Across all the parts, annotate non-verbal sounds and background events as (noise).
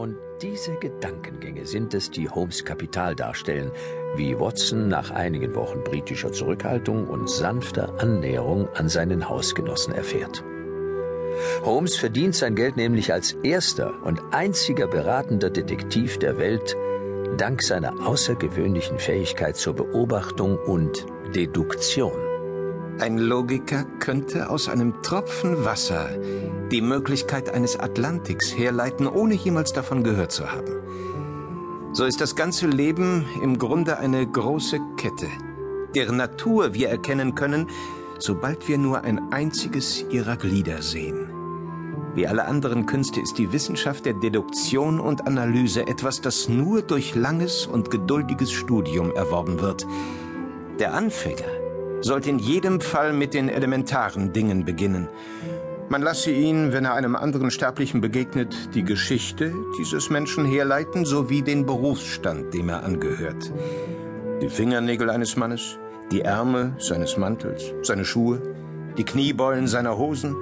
Und diese Gedankengänge sind es, die Holmes Kapital darstellen, wie Watson nach einigen Wochen britischer Zurückhaltung und sanfter Annäherung an seinen Hausgenossen erfährt. Holmes verdient sein Geld nämlich als erster und einziger beratender Detektiv der Welt dank seiner außergewöhnlichen Fähigkeit zur Beobachtung und Deduktion. Ein Logiker könnte aus einem Tropfen Wasser die Möglichkeit eines Atlantiks herleiten, ohne jemals davon gehört zu haben. So ist das ganze Leben im Grunde eine große Kette, deren Natur wir erkennen können, sobald wir nur ein einziges ihrer Glieder sehen. Wie alle anderen Künste ist die Wissenschaft der Deduktion und Analyse etwas, das nur durch langes und geduldiges Studium erworben wird. Der Anfänger sollte in jedem Fall mit den elementaren Dingen beginnen. Man lasse ihn, wenn er einem anderen Sterblichen begegnet, die Geschichte dieses Menschen herleiten sowie den Berufsstand, dem er angehört. Die Fingernägel eines Mannes, die Ärmel seines Mantels, seine Schuhe, die Kniebeulen seiner Hosen,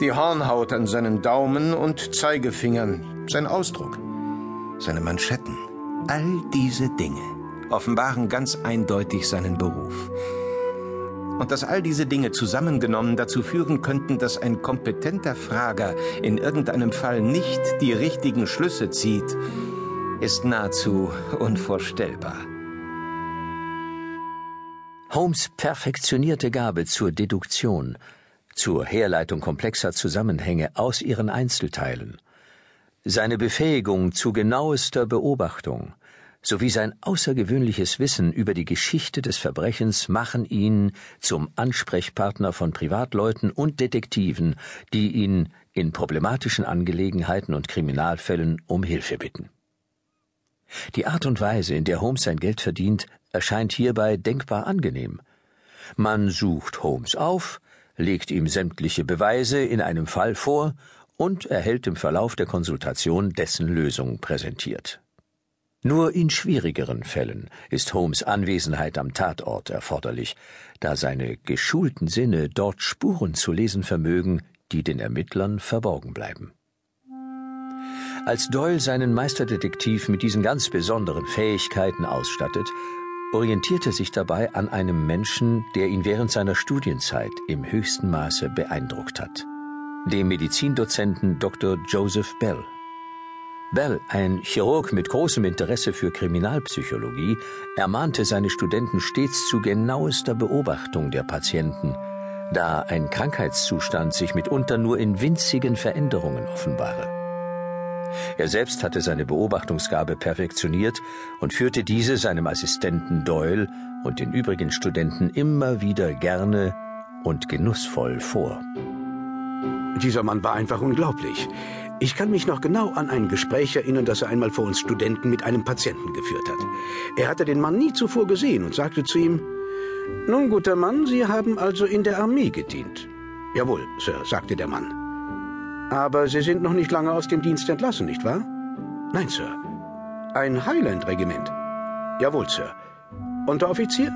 die Hornhaut an seinen Daumen und Zeigefingern, sein Ausdruck, seine Manschetten. All diese Dinge offenbaren ganz eindeutig seinen Beruf und dass all diese Dinge zusammengenommen dazu führen könnten, dass ein kompetenter Frager in irgendeinem Fall nicht die richtigen Schlüsse zieht, ist nahezu unvorstellbar. Holmes perfektionierte Gabe zur Deduktion, zur Herleitung komplexer Zusammenhänge aus ihren Einzelteilen, seine Befähigung zu genauester Beobachtung, sowie sein außergewöhnliches Wissen über die Geschichte des Verbrechens machen ihn zum Ansprechpartner von Privatleuten und Detektiven, die ihn in problematischen Angelegenheiten und Kriminalfällen um Hilfe bitten. Die Art und Weise, in der Holmes sein Geld verdient, erscheint hierbei denkbar angenehm. Man sucht Holmes auf, legt ihm sämtliche Beweise in einem Fall vor und erhält im Verlauf der Konsultation dessen Lösung präsentiert. Nur in schwierigeren Fällen ist Holmes Anwesenheit am Tatort erforderlich, da seine geschulten Sinne dort Spuren zu lesen vermögen, die den Ermittlern verborgen bleiben. Als Doyle seinen Meisterdetektiv mit diesen ganz besonderen Fähigkeiten ausstattet, orientiert er sich dabei an einem Menschen, der ihn während seiner Studienzeit im höchsten Maße beeindruckt hat, dem Medizindozenten Dr. Joseph Bell. Bell, ein Chirurg mit großem Interesse für Kriminalpsychologie, ermahnte seine Studenten stets zu genauester Beobachtung der Patienten, da ein Krankheitszustand sich mitunter nur in winzigen Veränderungen offenbare. Er selbst hatte seine Beobachtungsgabe perfektioniert und führte diese seinem Assistenten Doyle und den übrigen Studenten immer wieder gerne und genussvoll vor. Dieser Mann war einfach unglaublich. Ich kann mich noch genau an ein Gespräch erinnern, das er einmal vor uns Studenten mit einem Patienten geführt hat. Er hatte den Mann nie zuvor gesehen und sagte zu ihm, Nun, guter Mann, Sie haben also in der Armee gedient. Jawohl, Sir, sagte der Mann. Aber Sie sind noch nicht lange aus dem Dienst entlassen, nicht wahr? Nein, Sir. Ein Highland-Regiment. Jawohl, Sir. Unteroffizier?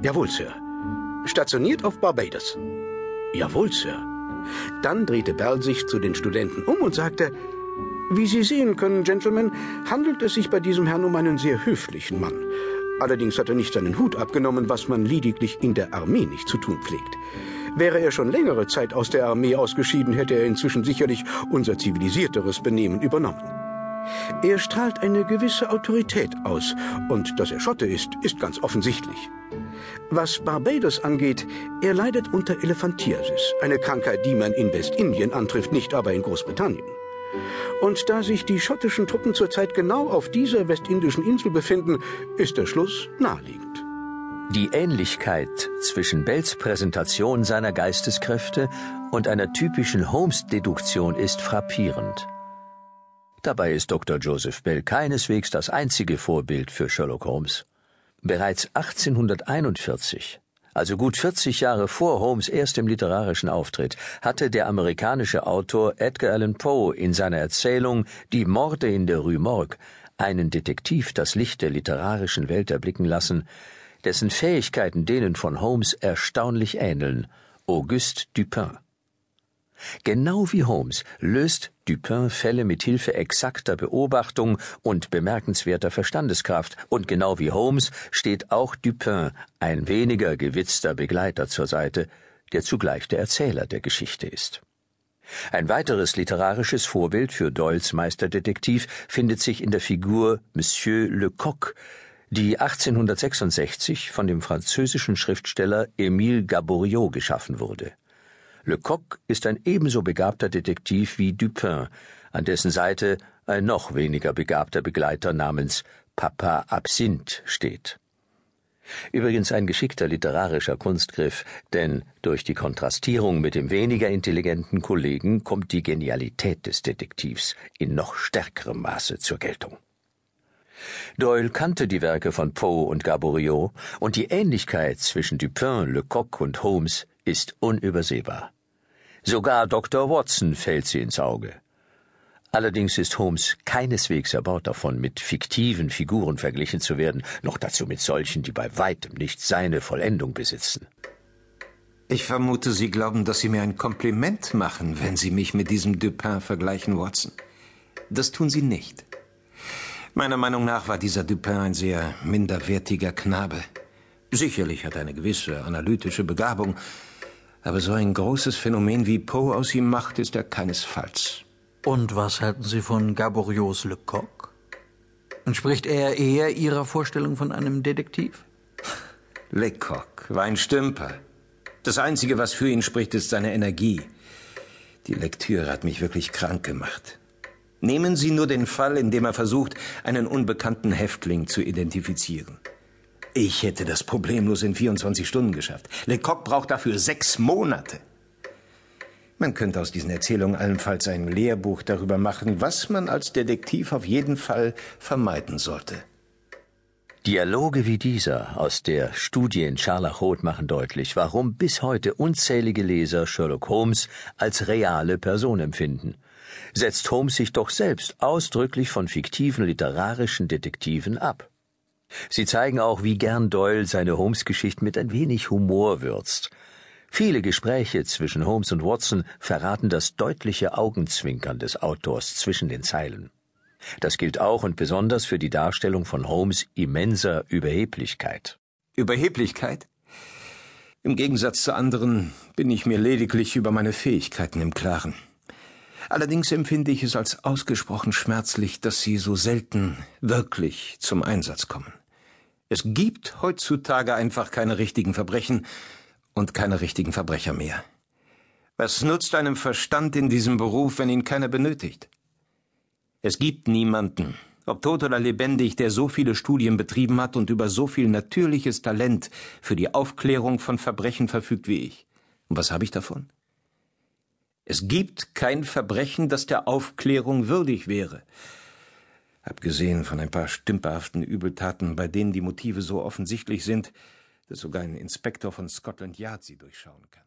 Jawohl, Sir. Stationiert auf Barbados? Jawohl, Sir. Dann drehte Bell sich zu den Studenten um und sagte, wie Sie sehen können, Gentlemen, handelt es sich bei diesem Herrn um einen sehr höflichen Mann. Allerdings hat er nicht seinen Hut abgenommen, was man lediglich in der Armee nicht zu tun pflegt. Wäre er schon längere Zeit aus der Armee ausgeschieden, hätte er inzwischen sicherlich unser zivilisierteres Benehmen übernommen. Er strahlt eine gewisse Autorität aus, und dass er Schotte ist, ist ganz offensichtlich. Was Barbados angeht, er leidet unter Elephantiasis, eine Krankheit, die man in Westindien antrifft, nicht aber in Großbritannien. Und da sich die schottischen Truppen zurzeit genau auf dieser westindischen Insel befinden, ist der Schluss naheliegend. Die Ähnlichkeit zwischen Bells Präsentation seiner Geisteskräfte und einer typischen Holmes-Deduktion ist frappierend. Dabei ist Dr. Joseph Bell keineswegs das einzige Vorbild für Sherlock Holmes. Bereits 1841, also gut 40 Jahre vor Holmes erstem literarischen Auftritt, hatte der amerikanische Autor Edgar Allan Poe in seiner Erzählung Die Morde in der Rue Morgue einen Detektiv das Licht der literarischen Welt erblicken lassen, dessen Fähigkeiten denen von Holmes erstaunlich ähneln, Auguste Dupin. Genau wie Holmes löst Dupin Fälle mit Hilfe exakter Beobachtung und bemerkenswerter Verstandeskraft, und genau wie Holmes steht auch Dupin, ein weniger gewitzter Begleiter zur Seite, der zugleich der Erzähler der Geschichte ist. Ein weiteres literarisches Vorbild für Doyles Meisterdetektiv findet sich in der Figur Monsieur Lecoq, die 1866 von dem französischen Schriftsteller Émile Gaboriau geschaffen wurde. Lecoq ist ein ebenso begabter Detektiv wie Dupin, an dessen Seite ein noch weniger begabter Begleiter namens Papa Absinthe steht. Übrigens ein geschickter literarischer Kunstgriff, denn durch die Kontrastierung mit dem weniger intelligenten Kollegen kommt die Genialität des Detektivs in noch stärkerem Maße zur Geltung. Doyle kannte die Werke von Poe und Gaboriau, und die Ähnlichkeit zwischen Dupin, Lecoq und Holmes ist unübersehbar. Sogar Dr. Watson fällt sie ins Auge. Allerdings ist Holmes keineswegs erbaut davon, mit fiktiven Figuren verglichen zu werden, noch dazu mit solchen, die bei weitem nicht seine Vollendung besitzen. Ich vermute, Sie glauben, dass Sie mir ein Kompliment machen, wenn Sie mich mit diesem Dupin vergleichen, Watson. Das tun Sie nicht. Meiner Meinung nach war dieser Dupin ein sehr minderwertiger Knabe. Sicherlich hat er eine gewisse analytische Begabung, aber so ein großes Phänomen wie Poe aus ihm macht, ist er keinesfalls. Und was halten Sie von Gaborios Lecoq? Entspricht er eher Ihrer Vorstellung von einem Detektiv? (laughs) Lecoq war ein Stümper. Das Einzige, was für ihn spricht, ist seine Energie. Die Lektüre hat mich wirklich krank gemacht. Nehmen Sie nur den Fall, in dem er versucht, einen unbekannten Häftling zu identifizieren. Ich hätte das problemlos in 24 Stunden geschafft. Lecoq braucht dafür sechs Monate. Man könnte aus diesen Erzählungen allenfalls ein Lehrbuch darüber machen, was man als Detektiv auf jeden Fall vermeiden sollte. Dialoge wie dieser aus der Studie in Scharlachrot machen deutlich, warum bis heute unzählige Leser Sherlock Holmes als reale Person empfinden. Setzt Holmes sich doch selbst ausdrücklich von fiktiven literarischen Detektiven ab. Sie zeigen auch, wie gern Doyle seine Holmes-Geschichten mit ein wenig Humor würzt. Viele Gespräche zwischen Holmes und Watson verraten das deutliche Augenzwinkern des Autors zwischen den Zeilen. Das gilt auch und besonders für die Darstellung von Holmes immenser Überheblichkeit. Überheblichkeit? Im Gegensatz zu anderen bin ich mir lediglich über meine Fähigkeiten im Klaren. Allerdings empfinde ich es als ausgesprochen schmerzlich, dass sie so selten wirklich zum Einsatz kommen. Es gibt heutzutage einfach keine richtigen Verbrechen, und keine richtigen Verbrecher mehr. Was nutzt einem Verstand in diesem Beruf, wenn ihn keiner benötigt? Es gibt niemanden, ob tot oder lebendig, der so viele Studien betrieben hat und über so viel natürliches Talent für die Aufklärung von Verbrechen verfügt wie ich. Und was habe ich davon? Es gibt kein Verbrechen, das der Aufklärung würdig wäre. Abgesehen von ein paar stümperhaften Übeltaten, bei denen die Motive so offensichtlich sind, dass sogar ein Inspektor von Scotland Yard sie durchschauen kann.